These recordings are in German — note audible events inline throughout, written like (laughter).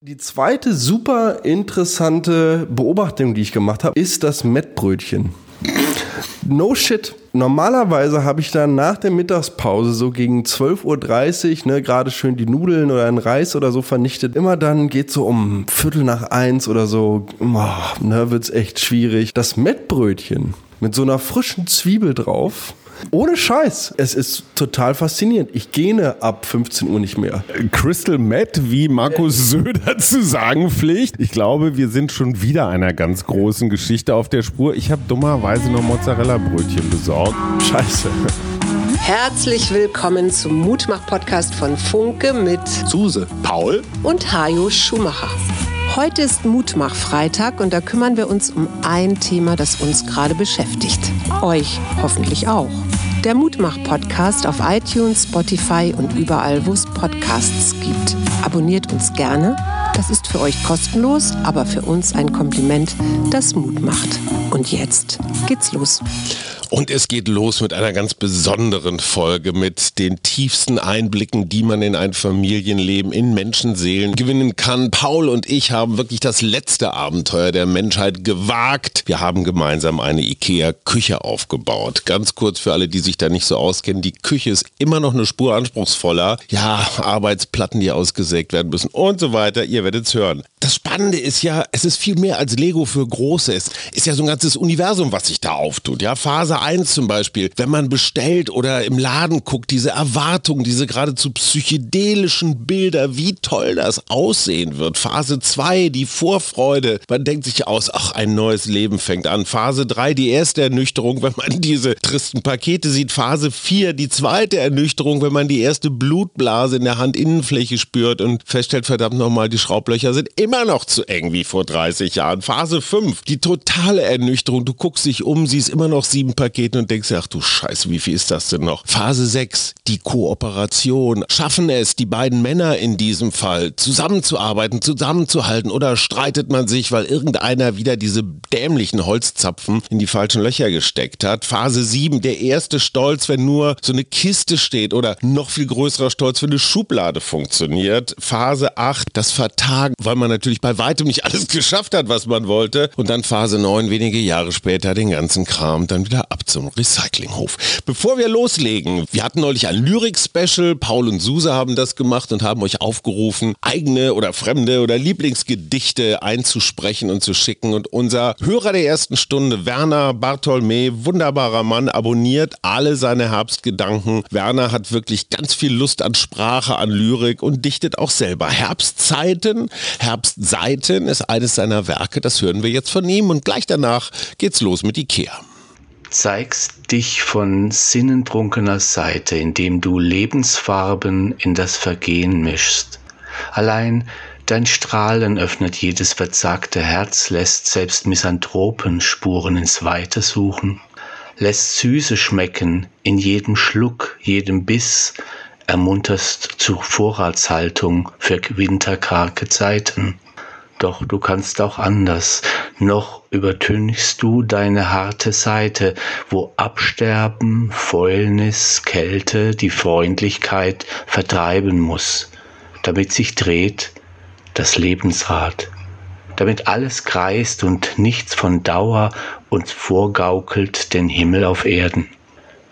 Die zweite super interessante Beobachtung, die ich gemacht habe, ist das Mettbrötchen. No shit. Normalerweise habe ich dann nach der Mittagspause so gegen 12.30 Uhr, ne, gerade schön die Nudeln oder ein Reis oder so vernichtet. Immer dann geht so um Viertel nach eins oder so, oh, ne, wird's echt schwierig. Das Mettbrötchen mit so einer frischen Zwiebel drauf ohne Scheiß. Es ist total faszinierend. Ich gähne ab 15 Uhr nicht mehr. Crystal Matt, wie Markus Söder zu sagen pflegt. Ich glaube, wir sind schon wieder einer ganz großen Geschichte auf der Spur. Ich habe dummerweise noch Mozzarella-Brötchen besorgt. Scheiße. Herzlich willkommen zum Mutmach-Podcast von Funke mit Suse, Paul und Hajo Schumacher. Heute ist Mutmach-Freitag und da kümmern wir uns um ein Thema, das uns gerade beschäftigt. Euch hoffentlich auch. Der Mutmach-Podcast auf iTunes, Spotify und überall, wo es Podcasts gibt. Abonniert uns gerne. Das ist für euch kostenlos, aber für uns ein Kompliment, das Mut macht. Und jetzt geht's los. Und es geht los mit einer ganz besonderen Folge mit den tiefsten Einblicken, die man in ein Familienleben, in Menschenseelen gewinnen kann. Paul und ich haben wirklich das letzte Abenteuer der Menschheit gewagt. Wir haben gemeinsam eine IKEA-Küche aufgebaut. Ganz kurz für alle, die sich da nicht so auskennen. Die Küche ist immer noch eine Spur anspruchsvoller. Ja, Arbeitsplatten, die ausgesägt werden müssen und so weiter. Ihr werdet es hören. Das Spannende ist ja, es ist viel mehr als Lego für Große. Es ist ja so ein ganzes Universum, was sich da auftut. Ja, Phase 1 zum Beispiel, wenn man bestellt oder im Laden guckt, diese Erwartungen, diese geradezu psychedelischen Bilder, wie toll das aussehen wird. Phase 2, die Vorfreude, man denkt sich aus, ach, ein neues Leben fängt an. Phase 3, die erste Ernüchterung, wenn man diese tristen Pakete sieht. Phase 4, die zweite Ernüchterung, wenn man die erste Blutblase in der Handinnenfläche spürt und feststellt, verdammt nochmal, die Schraublöcher sind immer noch zu eng wie vor 30 Jahren. Phase 5, die totale Ernüchterung. Du guckst dich um, siehst immer noch sieben Pakete und denkst, ach du Scheiße, wie viel ist das denn noch? Phase 6, die Kooperation. Schaffen es die beiden Männer in diesem Fall zusammenzuarbeiten, zusammenzuhalten oder streitet man sich, weil irgendeiner wieder diese dämlichen Holzzapfen in die falschen Löcher gesteckt hat? Phase 7, der erste Stolz, wenn nur so eine Kiste steht oder noch viel größerer Stolz, wenn eine Schublade funktioniert. Phase 8, das Vertagen, weil man natürlich bei weitem nicht alles (laughs) geschafft hat, was man wollte. Und dann Phase 9, wenige Jahre später, den ganzen Kram dann wieder ab zum Recyclinghof. Bevor wir loslegen, wir hatten neulich ein Lyrik-Special. Paul und Suse haben das gemacht und haben euch aufgerufen, eigene oder fremde oder Lieblingsgedichte einzusprechen und zu schicken. Und unser Hörer der ersten Stunde, Werner Bartholmé, wunderbarer Mann, abonniert alle seine Herbstgedanken. Werner hat wirklich ganz viel Lust an Sprache, an Lyrik und dichtet auch selber. Herbstzeiten, Herbstseiten ist eines seiner Werke. Das hören wir jetzt von ihm und gleich danach geht's los mit Ikea zeigst dich von sinnentrunkener Seite, indem du Lebensfarben in das Vergehen mischst. Allein dein Strahlen öffnet jedes verzagte Herz, lässt selbst Misanthropen Spuren ins Weite suchen, lässt Süße schmecken in jedem Schluck, jedem Biss, ermunterst zur Vorratshaltung für winterkarge Zeiten. Doch du kannst auch anders, noch übertünchst du deine harte Seite, wo Absterben, Fäulnis, Kälte die Freundlichkeit vertreiben muss, damit sich dreht das Lebensrad, damit alles kreist und nichts von Dauer uns vorgaukelt den Himmel auf Erden.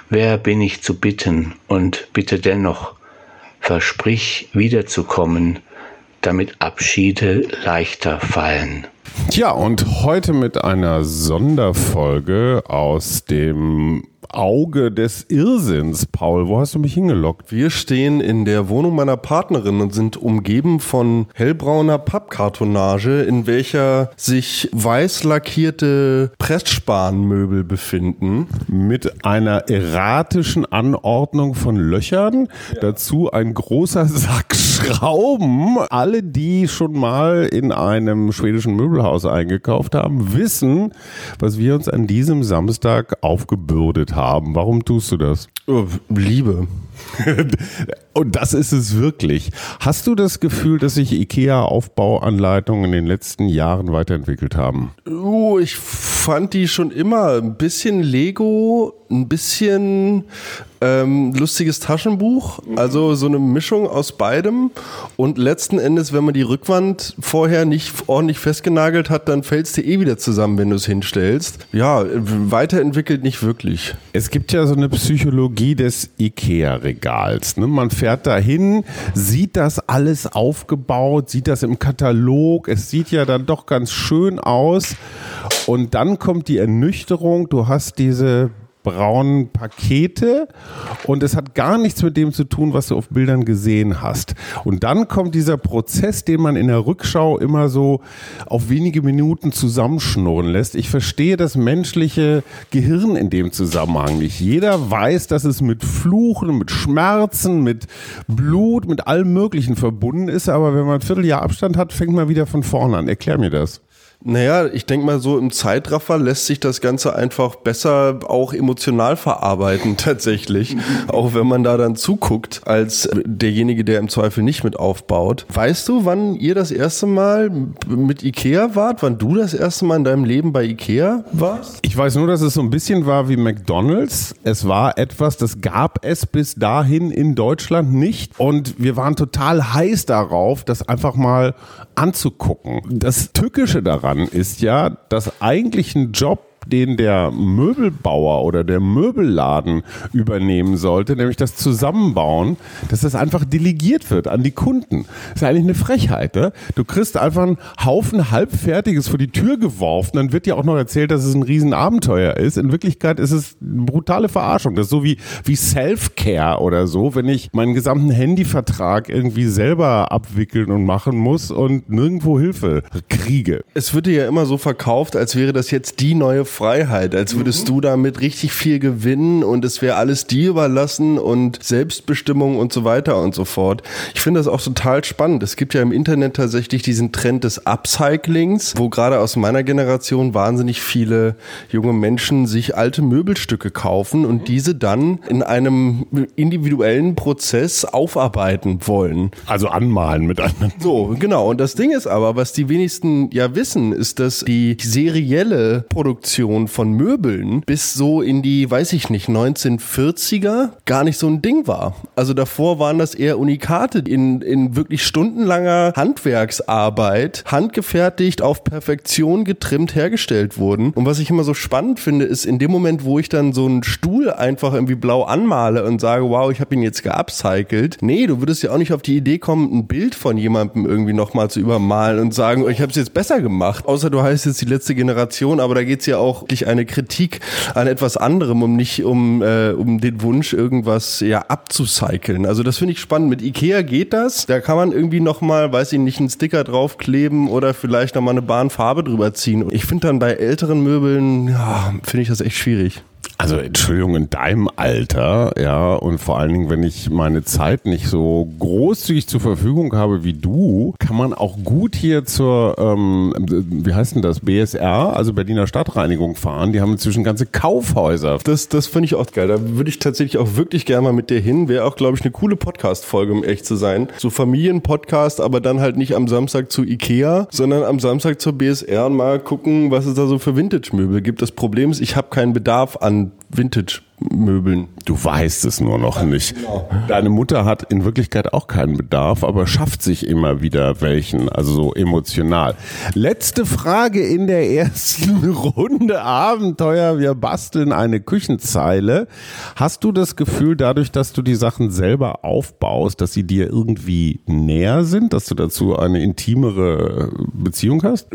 Wer bin ich zu bitten und bitte dennoch, versprich wiederzukommen, damit Abschiede leichter fallen. Tja, und heute mit einer Sonderfolge aus dem Auge des Irrsinns. Paul, wo hast du mich hingelockt? Wir stehen in der Wohnung meiner Partnerin und sind umgeben von hellbrauner Pappkartonage, in welcher sich weiß lackierte Pressspanmöbel befinden. Mit einer erratischen Anordnung von Löchern. Ja. Dazu ein großer (laughs) Sack Schrauben. Alle, die schon mal in einem schwedischen Möbelhaus eingekauft haben, wissen, was wir uns an diesem Samstag aufgebürdet haben. Warum tust du das? Oh, Liebe. (laughs) Und das ist es wirklich. Hast du das Gefühl, dass sich IKEA-Aufbauanleitungen in den letzten Jahren weiterentwickelt haben? Oh, ich fand die schon immer ein bisschen Lego, ein bisschen ähm, lustiges Taschenbuch, also so eine Mischung aus beidem. Und letzten Endes, wenn man die Rückwand vorher nicht ordentlich festgenagelt hat, dann fällt es dir eh wieder zusammen, wenn du es hinstellst. Ja, weiterentwickelt nicht wirklich. Es gibt ja so eine Psychologie des IKEA-Regals. Ne? Man fährt dahin, sieht das alles aufgebaut, sieht das im Katalog, es sieht ja dann doch ganz schön aus. Und dann kommt die Ernüchterung, du hast diese braunen Pakete und es hat gar nichts mit dem zu tun, was du auf Bildern gesehen hast. Und dann kommt dieser Prozess, den man in der Rückschau immer so auf wenige Minuten zusammenschnurren lässt. Ich verstehe das menschliche Gehirn in dem Zusammenhang nicht. Jeder weiß, dass es mit Fluchen, mit Schmerzen, mit Blut, mit allem Möglichen verbunden ist, aber wenn man ein Vierteljahr Abstand hat, fängt man wieder von vorne an. Erklär mir das. Naja, ich denke mal, so im Zeitraffer lässt sich das Ganze einfach besser auch emotional verarbeiten, (laughs) tatsächlich. auch wenn man da dann zuguckt, als derjenige, der im Zweifel nicht mit aufbaut. Weißt du, wann ihr das erste Mal mit Ikea wart? Wann du das erste Mal in deinem Leben bei Ikea warst? Ich weiß nur, dass es so ein bisschen war wie McDonalds. Es war etwas, das gab es bis dahin in Deutschland nicht. Und wir waren total heiß darauf, das einfach mal anzugucken. Das Tückische daran ist ja, dass eigentlich ein Job den der Möbelbauer oder der Möbelladen übernehmen sollte, nämlich das Zusammenbauen, dass das einfach delegiert wird an die Kunden. Das ist eigentlich eine Frechheit. Ne? Du kriegst einfach einen Haufen Halbfertiges vor die Tür geworfen, dann wird dir auch noch erzählt, dass es ein Riesenabenteuer ist. In Wirklichkeit ist es eine brutale Verarschung. Das ist so wie, wie Self-Care oder so, wenn ich meinen gesamten Handyvertrag irgendwie selber abwickeln und machen muss und nirgendwo Hilfe kriege. Es wird dir ja immer so verkauft, als wäre das jetzt die neue Freiheit, als würdest mhm. du damit richtig viel gewinnen und es wäre alles dir überlassen und Selbstbestimmung und so weiter und so fort. Ich finde das auch total spannend. Es gibt ja im Internet tatsächlich diesen Trend des Upcyclings, wo gerade aus meiner Generation wahnsinnig viele junge Menschen sich alte Möbelstücke kaufen und mhm. diese dann in einem individuellen Prozess aufarbeiten wollen. Also anmalen mit anderen. So, genau. Und das Ding ist aber, was die wenigsten ja wissen, ist, dass die serielle Produktion Produktion von Möbeln bis so in die, weiß ich nicht, 1940er gar nicht so ein Ding war. Also davor waren das eher Unikate in, in wirklich stundenlanger Handwerksarbeit, handgefertigt, auf Perfektion getrimmt hergestellt wurden. Und was ich immer so spannend finde, ist in dem Moment, wo ich dann so einen Stuhl einfach irgendwie blau anmale und sage, wow, ich habe ihn jetzt geupcycelt. Nee, du würdest ja auch nicht auf die Idee kommen, ein Bild von jemandem irgendwie nochmal zu übermalen und sagen, ich habe es jetzt besser gemacht. Außer du heißt jetzt die letzte Generation, aber da geht's ja auch auch eine Kritik an etwas anderem, um nicht um, äh, um den Wunsch, irgendwas ja abzucyceln. Also das finde ich spannend. Mit Ikea geht das. Da kann man irgendwie nochmal, weiß ich nicht, einen Sticker draufkleben oder vielleicht nochmal eine Bahnfarbe drüber ziehen. Ich finde dann bei älteren Möbeln, ja, finde ich das echt schwierig. Also Entschuldigung, in deinem Alter, ja, und vor allen Dingen, wenn ich meine Zeit nicht so großzügig zur Verfügung habe wie du, kann man auch gut hier zur, ähm, wie heißt denn das, BSR, also Berliner Stadtreinigung fahren. Die haben inzwischen ganze Kaufhäuser. Das, das finde ich auch geil. Da würde ich tatsächlich auch wirklich gerne mal mit dir hin. Wäre auch, glaube ich, eine coole Podcast-Folge, um echt zu sein. So Familienpodcast, aber dann halt nicht am Samstag zu Ikea, sondern am Samstag zur BSR und mal gucken, was es da so für Vintage-Möbel gibt. Das Problem ist, ich habe keinen Bedarf an Vintage Möbeln. Du weißt es nur noch nicht. Deine Mutter hat in Wirklichkeit auch keinen Bedarf, aber schafft sich immer wieder welchen, also so emotional. Letzte Frage in der ersten (laughs) Runde Abenteuer. Wir basteln eine Küchenzeile. Hast du das Gefühl, dadurch, dass du die Sachen selber aufbaust, dass sie dir irgendwie näher sind, dass du dazu eine intimere Beziehung hast?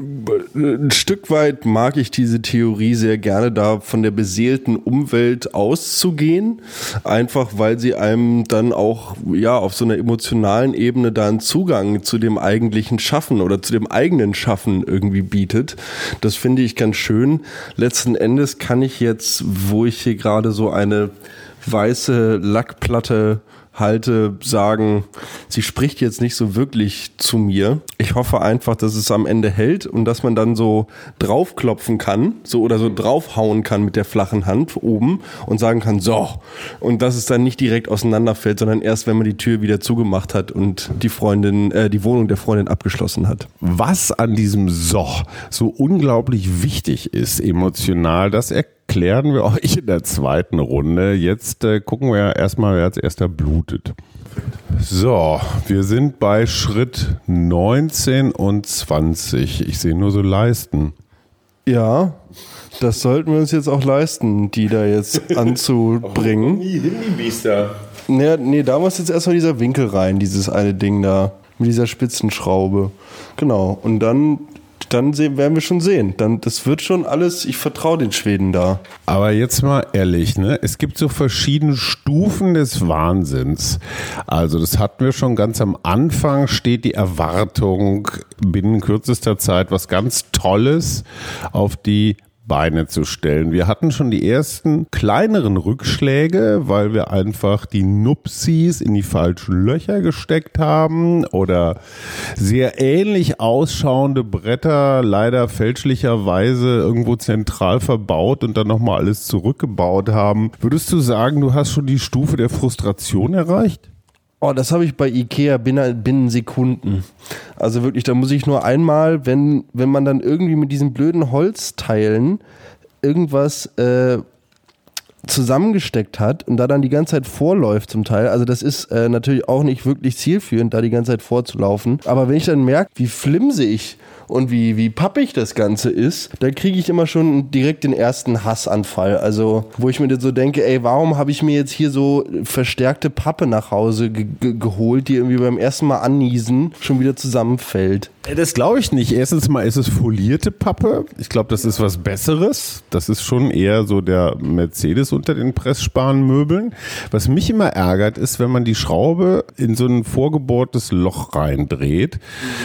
Ein Stück weit mag ich diese Theorie sehr gerne, da von der beseelten Umwelt aus auszugehen, einfach weil sie einem dann auch ja auf so einer emotionalen Ebene dann Zugang zu dem eigentlichen Schaffen oder zu dem eigenen Schaffen irgendwie bietet. Das finde ich ganz schön. Letzten Endes kann ich jetzt, wo ich hier gerade so eine weiße Lackplatte halte, sagen, sie spricht jetzt nicht so wirklich zu mir. Ich hoffe einfach, dass es am Ende hält und dass man dann so draufklopfen kann, so oder so draufhauen kann mit der flachen Hand oben und sagen kann, so. Und dass es dann nicht direkt auseinanderfällt, sondern erst, wenn man die Tür wieder zugemacht hat und die Freundin, äh, die Wohnung der Freundin abgeschlossen hat. Was an diesem So so unglaublich wichtig ist emotional, das erklärt klären wir (laughs) euch in der zweiten Runde. Jetzt äh, gucken wir ja erstmal, wer als erster blutet. So, wir sind bei Schritt 19 und 20. Ich sehe nur so Leisten. Ja, das sollten wir uns jetzt auch leisten, die da jetzt (laughs) anzubringen. Oh, hin, die Biester. Nee, nee, da muss jetzt erstmal dieser Winkel rein, dieses eine Ding da, mit dieser Spitzenschraube. Genau. Und dann dann sehen, werden wir schon sehen. Dann, das wird schon alles, ich vertraue den Schweden da. Aber jetzt mal ehrlich, ne? Es gibt so verschiedene Stufen des Wahnsinns. Also, das hatten wir schon ganz am Anfang, steht die Erwartung, binnen kürzester Zeit was ganz Tolles auf die Beine zu stellen. Wir hatten schon die ersten kleineren Rückschläge, weil wir einfach die Nupsis in die falschen Löcher gesteckt haben oder sehr ähnlich ausschauende Bretter leider fälschlicherweise irgendwo zentral verbaut und dann nochmal alles zurückgebaut haben. Würdest du sagen, du hast schon die Stufe der Frustration erreicht? Oh, das habe ich bei Ikea binnen, binnen Sekunden. Also wirklich, da muss ich nur einmal, wenn, wenn man dann irgendwie mit diesen blöden Holzteilen irgendwas äh, zusammengesteckt hat und da dann die ganze Zeit vorläuft zum Teil. Also das ist äh, natürlich auch nicht wirklich zielführend, da die ganze Zeit vorzulaufen. Aber wenn ich dann merke, wie flimsig und wie, wie pappig das Ganze ist, dann kriege ich immer schon direkt den ersten Hassanfall. Also, wo ich mir so denke, ey, warum habe ich mir jetzt hier so verstärkte Pappe nach Hause ge geholt, die irgendwie beim ersten Mal anniesen schon wieder zusammenfällt? Das glaube ich nicht. Erstens mal ist es folierte Pappe. Ich glaube, das ist was Besseres. Das ist schon eher so der Mercedes unter den Pressspanmöbeln. Was mich immer ärgert, ist, wenn man die Schraube in so ein vorgebohrtes Loch reindreht,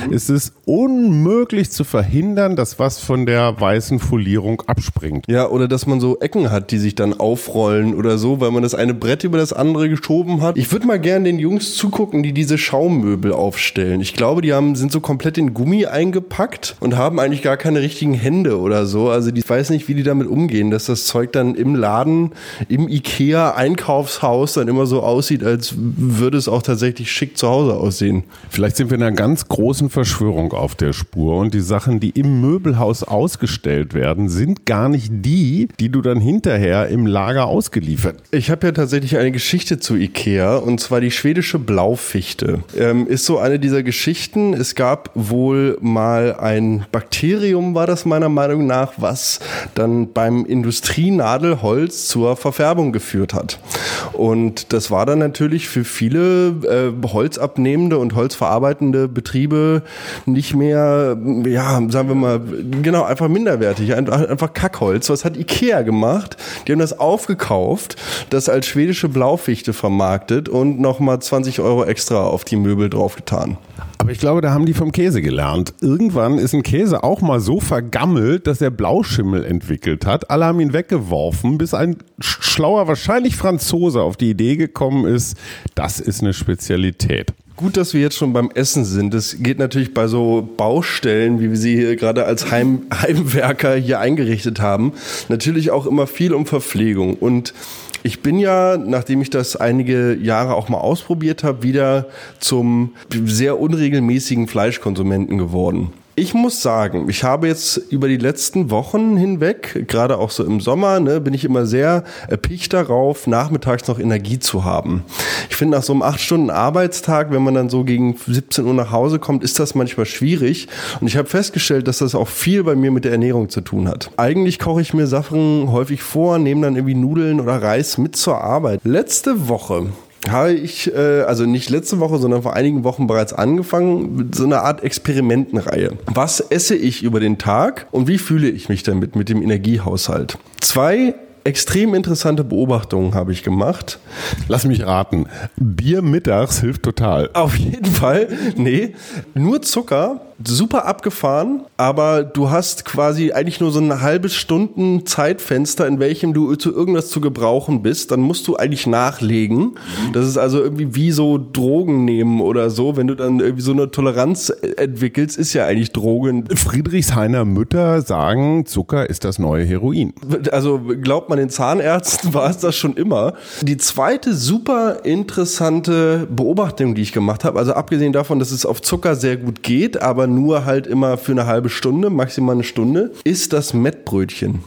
mhm. ist es unmöglich zu verhindern, dass was von der weißen Folierung abspringt. Ja, oder dass man so Ecken hat, die sich dann aufrollen oder so, weil man das eine Brett über das andere geschoben hat. Ich würde mal gerne den Jungs zugucken, die diese Schaummöbel aufstellen. Ich glaube, die haben, sind so komplett in Gummi eingepackt und haben eigentlich gar keine richtigen Hände oder so. Also ich weiß nicht, wie die damit umgehen, dass das Zeug dann im Laden, im Ikea Einkaufshaus dann immer so aussieht, als würde es auch tatsächlich schick zu Hause aussehen. Vielleicht sind wir in einer ganz großen Verschwörung auf der Spur und die Sachen, die im Möbelhaus ausgestellt werden, sind gar nicht die, die du dann hinterher im Lager ausgeliefert. Ich habe ja tatsächlich eine Geschichte zu Ikea und zwar die schwedische Blaufichte. Ähm, ist so eine dieser Geschichten. Es gab wohl wohl mal ein Bakterium, war das meiner Meinung nach, was dann beim Industrienadelholz zur Verfärbung geführt hat. Und das war dann natürlich für viele äh, holzabnehmende und holzverarbeitende Betriebe nicht mehr, ja, sagen wir mal, genau, einfach minderwertig, einfach Kackholz. Was hat Ikea gemacht? Die haben das aufgekauft, das als schwedische Blaufichte vermarktet und nochmal 20 Euro extra auf die Möbel draufgetan. Aber ich glaube, da haben die vom Käse gelernt. Irgendwann ist ein Käse auch mal so vergammelt, dass er Blauschimmel entwickelt hat. Alle haben ihn weggeworfen, bis ein schlauer, wahrscheinlich Franzose auf die Idee gekommen ist, das ist eine Spezialität. Gut, dass wir jetzt schon beim Essen sind. Es geht natürlich bei so Baustellen, wie wir sie hier gerade als Heim (laughs) Heimwerker hier eingerichtet haben, natürlich auch immer viel um Verpflegung. Und ich bin ja, nachdem ich das einige Jahre auch mal ausprobiert habe, wieder zum sehr unregelmäßigen Fleischkonsumenten geworden. Ich muss sagen, ich habe jetzt über die letzten Wochen hinweg, gerade auch so im Sommer, ne, bin ich immer sehr erpicht darauf, nachmittags noch Energie zu haben. Ich finde, nach so einem acht Stunden Arbeitstag, wenn man dann so gegen 17 Uhr nach Hause kommt, ist das manchmal schwierig. Und ich habe festgestellt, dass das auch viel bei mir mit der Ernährung zu tun hat. Eigentlich koche ich mir Sachen häufig vor, nehme dann irgendwie Nudeln oder Reis mit zur Arbeit. Letzte Woche habe ich, äh, also nicht letzte Woche, sondern vor einigen Wochen bereits angefangen mit so einer Art Experimentenreihe. Was esse ich über den Tag und wie fühle ich mich damit mit dem Energiehaushalt? Zwei extrem interessante Beobachtungen habe ich gemacht. Lass mich raten. Bier mittags hilft total. Auf jeden Fall. Nee, nur Zucker super abgefahren, aber du hast quasi eigentlich nur so ein halbes Stunden Zeitfenster, in welchem du zu irgendwas zu gebrauchen bist. Dann musst du eigentlich nachlegen. Das ist also irgendwie wie so Drogen nehmen oder so. Wenn du dann irgendwie so eine Toleranz entwickelst, ist ja eigentlich Drogen. Friedrichshainer Mütter sagen, Zucker ist das neue Heroin. Also glaubt man den Zahnärzten, (laughs) war es das schon immer. Die zweite super interessante Beobachtung, die ich gemacht habe, also abgesehen davon, dass es auf Zucker sehr gut geht, aber nur halt immer für eine halbe Stunde, maximal eine Stunde, ist das Mettbrötchen.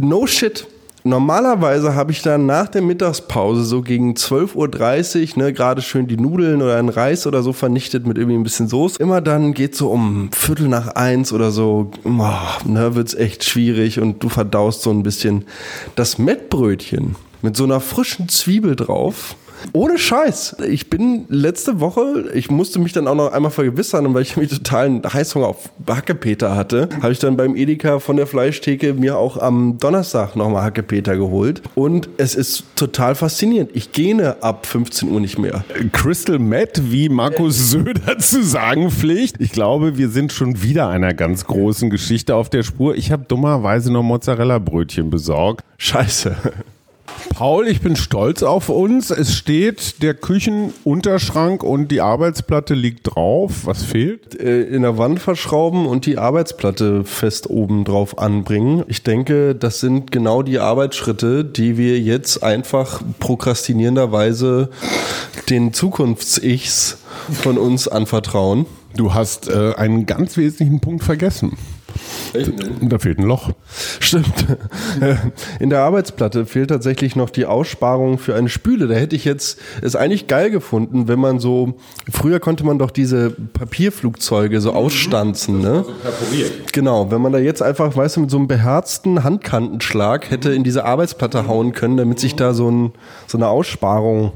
No shit. Normalerweise habe ich dann nach der Mittagspause so gegen 12.30 Uhr, ne, gerade schön die Nudeln oder einen Reis oder so vernichtet mit irgendwie ein bisschen Soße. Immer dann geht so um Viertel nach eins oder so, oh, ne, wird's echt schwierig und du verdaust so ein bisschen das Mettbrötchen mit so einer frischen Zwiebel drauf ohne Scheiß. Ich bin letzte Woche, ich musste mich dann auch noch einmal vergewissern, weil ich (laughs) mich totalen Heißhunger auf Hackepeter hatte, habe ich dann beim Edeka von der Fleischtheke mir auch am Donnerstag nochmal Hackepeter geholt. Und es ist total faszinierend. Ich gähne ab 15 Uhr nicht mehr. Crystal Matt, wie Markus Söder (laughs) zu sagen pflicht. Ich glaube, wir sind schon wieder einer ganz großen Geschichte auf der Spur. Ich habe dummerweise noch Mozzarella-Brötchen besorgt. Scheiße. Paul, ich bin stolz auf uns. Es steht der Küchenunterschrank und die Arbeitsplatte liegt drauf. Was fehlt? Äh, in der Wand verschrauben und die Arbeitsplatte fest oben drauf anbringen. Ich denke, das sind genau die Arbeitsschritte, die wir jetzt einfach prokrastinierenderweise den Zukunfts-Ichs von uns anvertrauen. Du hast äh, einen ganz wesentlichen Punkt vergessen. Da fehlt ein Loch. Stimmt. (laughs) In der Arbeitsplatte fehlt tatsächlich noch die Aussparung für eine Spüle. Da hätte ich jetzt es eigentlich geil gefunden, wenn man so, früher konnte man doch diese Papierflugzeuge so ausstanzen, ne? Also perforiert. Genau, wenn man da jetzt einfach, weißt du, mit so einem beherzten Handkantenschlag hätte in diese Arbeitsplatte hauen können, damit sich da so, ein, so eine Aussparung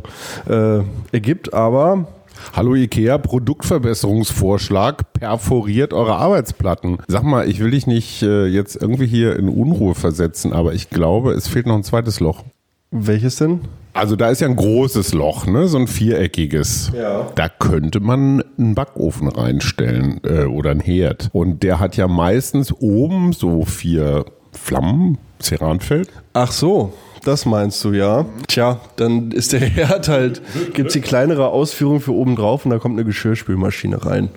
äh, ergibt, aber Hallo IKEA, Produktverbesserungsvorschlag, perforiert eure Arbeitsplatten. Sag mal, ich will dich nicht äh, jetzt irgendwie hier in Unruhe versetzen, aber ich glaube, es fehlt noch ein zweites Loch. Welches denn? Also da ist ja ein großes Loch, ne? so ein viereckiges. Ja. Da könnte man einen Backofen reinstellen äh, oder einen Herd. Und der hat ja meistens oben so vier Flammen, Ceranfeld. Ach so. Das meinst du, ja. Tja, dann ist der (laughs) Herd halt, gibt's die kleinere Ausführung für oben drauf und da kommt eine Geschirrspülmaschine rein.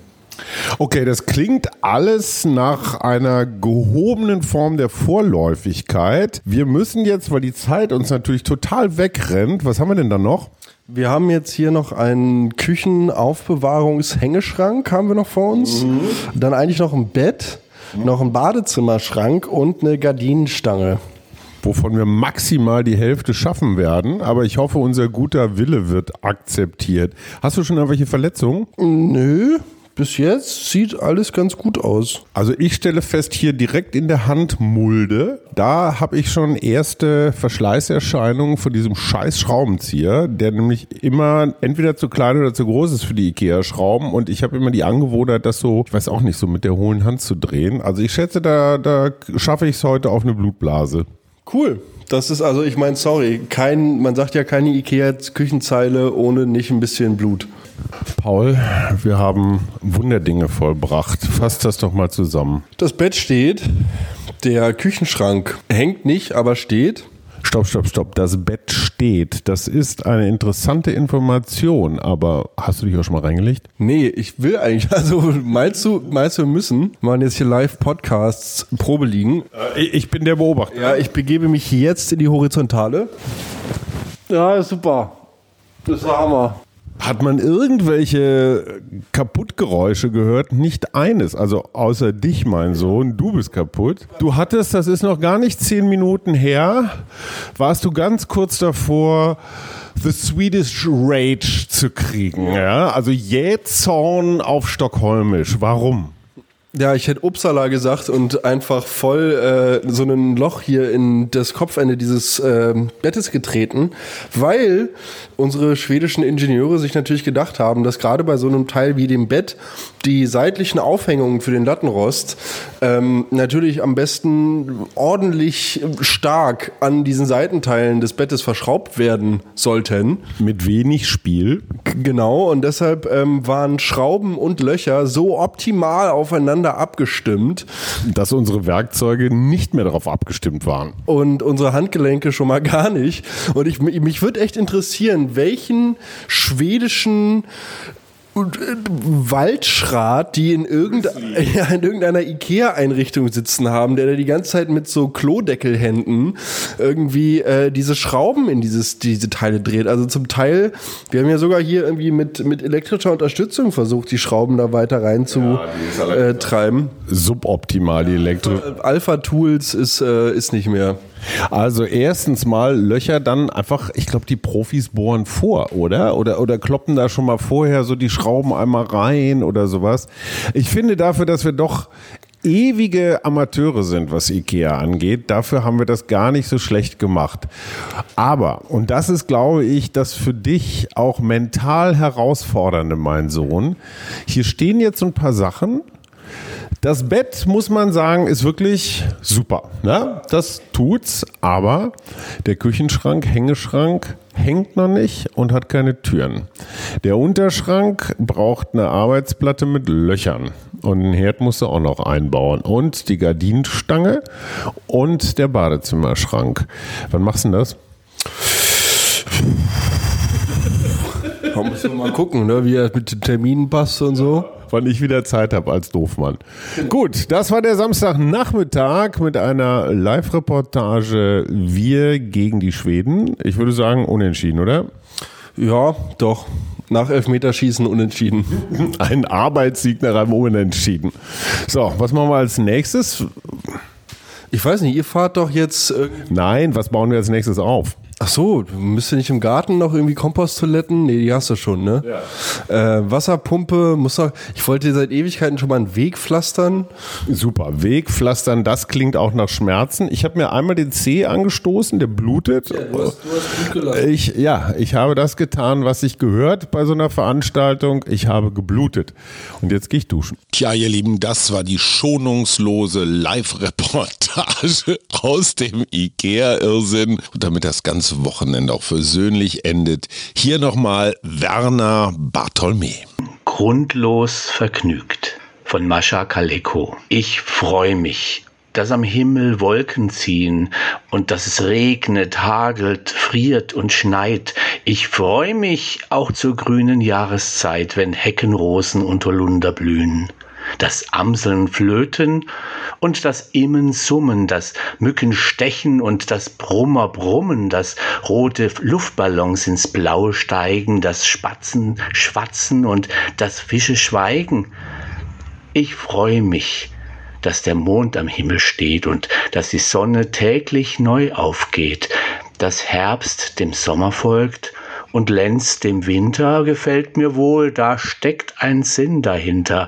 Okay, das klingt alles nach einer gehobenen Form der Vorläufigkeit. Wir müssen jetzt, weil die Zeit uns natürlich total wegrennt, was haben wir denn da noch? Wir haben jetzt hier noch einen Küchenaufbewahrungshängeschrank, haben wir noch vor uns. Mhm. Dann eigentlich noch ein Bett, noch ein Badezimmerschrank und eine Gardinenstange wovon wir maximal die Hälfte schaffen werden. Aber ich hoffe, unser guter Wille wird akzeptiert. Hast du schon irgendwelche Verletzungen? Nö. Bis jetzt sieht alles ganz gut aus. Also ich stelle fest, hier direkt in der Handmulde, da habe ich schon erste Verschleißerscheinungen von diesem scheiß Schraubenzieher, der nämlich immer entweder zu klein oder zu groß ist für die Ikea-Schrauben und ich habe immer die Angewohnheit, das so, ich weiß auch nicht, so mit der hohlen Hand zu drehen. Also ich schätze, da, da schaffe ich es heute auf eine Blutblase. Cool. Das ist also, ich meine, sorry, kein, man sagt ja keine Ikea-Küchenzeile ohne nicht ein bisschen Blut. Paul, wir haben Wunderdinge vollbracht. Fass das doch mal zusammen. Das Bett steht, der Küchenschrank hängt nicht, aber steht. Stopp, stopp, stopp. Das Bett steht. Das ist eine interessante Information, aber hast du dich auch schon mal reingelegt? Nee, ich will eigentlich. (laughs) Also meinst du, meinst du, wir müssen? Wir machen jetzt hier Live-Podcasts, Probe liegen. Äh, ich bin der Beobachter. Ja, ich begebe mich jetzt in die Horizontale. Ja, super. Das war Hammer. Hat man irgendwelche Kaputtgeräusche gehört? Nicht eines. Also außer dich, mein Sohn. Du bist kaputt. Du hattest, das ist noch gar nicht zehn Minuten her, warst du ganz kurz davor, The Swedish Rage zu kriegen. Ja? Also Jähzorn auf Stockholmisch. Warum? Ja, ich hätte Uppsala gesagt und einfach voll äh, so ein Loch hier in das Kopfende dieses äh, Bettes getreten, weil unsere schwedischen Ingenieure sich natürlich gedacht haben, dass gerade bei so einem Teil wie dem Bett die seitlichen Aufhängungen für den Lattenrost ähm, natürlich am besten ordentlich stark an diesen Seitenteilen des Bettes verschraubt werden sollten. Mit wenig Spiel. Genau, und deshalb ähm, waren Schrauben und Löcher so optimal aufeinander abgestimmt, dass unsere Werkzeuge nicht mehr darauf abgestimmt waren. Und unsere Handgelenke schon mal gar nicht. Und ich, mich würde echt interessieren, welchen schwedischen äh, Waldschrat, die in, irgendein, (laughs) ja, in irgendeiner Ikea-Einrichtung sitzen haben, der da die ganze Zeit mit so Klodeckelhänden irgendwie äh, diese Schrauben in dieses, diese Teile dreht. Also zum Teil, wir haben ja sogar hier irgendwie mit, mit elektrischer Unterstützung versucht, die Schrauben da weiter rein zu ja, äh, treiben. Suboptimal, die Elektro. Alpha Tools ist, äh, ist nicht mehr. Also erstens mal Löcher dann einfach, ich glaube, die Profis bohren vor, oder? Oder, oder kloppen da schon mal vorher so die Schrauben einmal rein oder sowas. Ich finde dafür, dass wir doch ewige Amateure sind, was IKEA angeht. Dafür haben wir das gar nicht so schlecht gemacht. Aber, und das ist, glaube ich, das für dich auch mental herausfordernde, mein Sohn. Hier stehen jetzt ein paar Sachen, das Bett, muss man sagen, ist wirklich super. Ne? Das tut's, aber der Küchenschrank, Hängeschrank hängt noch nicht und hat keine Türen. Der Unterschrank braucht eine Arbeitsplatte mit Löchern. Und einen Herd musst du auch noch einbauen. Und die Gardinenstange und der Badezimmerschrank. Wann machst du denn das? Da müssen wir mal gucken, ne, wie er mit den Terminen passt und so wann ich wieder Zeit habe als Doofmann. Gut, das war der Samstagnachmittag mit einer Live-Reportage Wir gegen die Schweden. Ich würde sagen, unentschieden, oder? Ja, doch. Nach Elfmeterschießen unentschieden. (laughs) Ein Arbeitssieg nach einem Unentschieden. So, was machen wir als nächstes? Ich weiß nicht, ihr fahrt doch jetzt. Nein, was bauen wir als nächstes auf? Ach so, müsst ihr nicht im Garten noch irgendwie Komposttoiletten? Nee, die hast du schon, ne? Ja. Äh, Wasserpumpe, muss doch, ich wollte seit Ewigkeiten schon mal einen Weg pflastern. Super, Weg pflastern, das klingt auch nach Schmerzen. Ich habe mir einmal den Zeh angestoßen, der blutet. Ja, du hast, du hast Blut gelassen. Ich, ja, ich habe das getan, was sich gehört bei so einer Veranstaltung. Ich habe geblutet. Und jetzt gehe ich duschen. Tja, ihr Lieben, das war die schonungslose Live-Reportage (laughs) aus dem Ikea-Irrsinn. Und damit das Ganze das Wochenende auch versöhnlich endet. Hier nochmal Werner Bartholme. Grundlos vergnügt von Mascha Kaleko. Ich freue mich, dass am Himmel Wolken ziehen und dass es regnet, hagelt, friert und schneit. Ich freue mich auch zur grünen Jahreszeit, wenn Heckenrosen und Holunder blühen das Amseln flöten und das Immen summen, das Mücken stechen und das Brummer brummen, das rote Luftballons ins Blaue steigen, das Spatzen schwatzen und das Fische schweigen. Ich freue mich, dass der Mond am Himmel steht und dass die Sonne täglich neu aufgeht, dass Herbst dem Sommer folgt und Lenz dem Winter gefällt mir wohl, da steckt ein Sinn dahinter,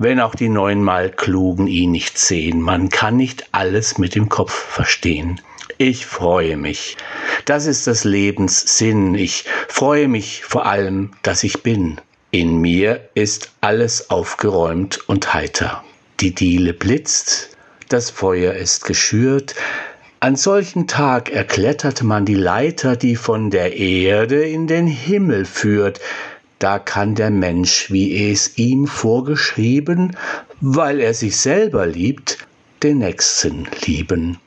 wenn auch die neunmal Klugen ihn nicht sehen. Man kann nicht alles mit dem Kopf verstehen. Ich freue mich. Das ist des Lebens Sinn. Ich freue mich vor allem, dass ich bin. In mir ist alles aufgeräumt und heiter. Die Diele blitzt, das Feuer ist geschürt, an solchen Tag erklettert man die Leiter, die von der Erde in den Himmel führt, da kann der Mensch, wie es ihm vorgeschrieben, weil er sich selber liebt, den Nächsten lieben.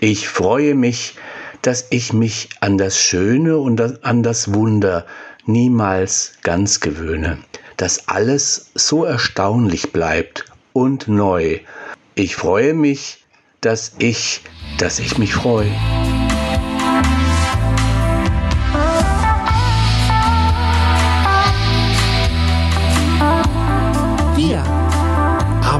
Ich freue mich, dass ich mich an das Schöne und an das Wunder niemals ganz gewöhne, dass alles so erstaunlich bleibt und neu. Ich freue mich, dass ich, dass ich mich freue.